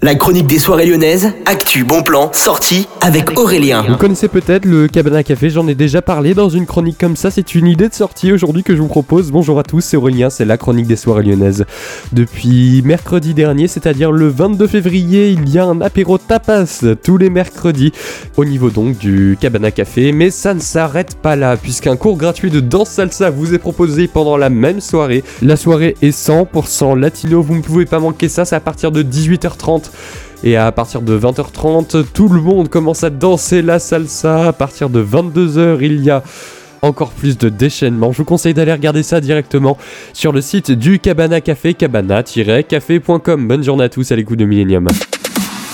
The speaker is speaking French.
La chronique des soirées lyonnaises, actu, bon plan, sortie avec Aurélien. Vous connaissez peut-être le Cabana Café, j'en ai déjà parlé dans une chronique comme ça, c'est une idée de sortie aujourd'hui que je vous propose. Bonjour à tous, c'est Aurélien, c'est la chronique des soirées lyonnaises. Depuis mercredi dernier, c'est-à-dire le 22 février, il y a un apéro tapas tous les mercredis au niveau donc du Cabana Café, mais ça ne s'arrête pas là puisqu'un cours gratuit de danse salsa vous est proposé pendant la même soirée. La soirée est 100% latino, vous ne pouvez pas manquer ça, c'est à partir de 18h30 et à partir de 20h30, tout le monde commence à danser la salsa. À partir de 22h, il y a encore plus de déchaînement. Je vous conseille d'aller regarder ça directement sur le site du Cabana Café, cabana-café.com. Bonne journée à tous à l'écoute de Millennium.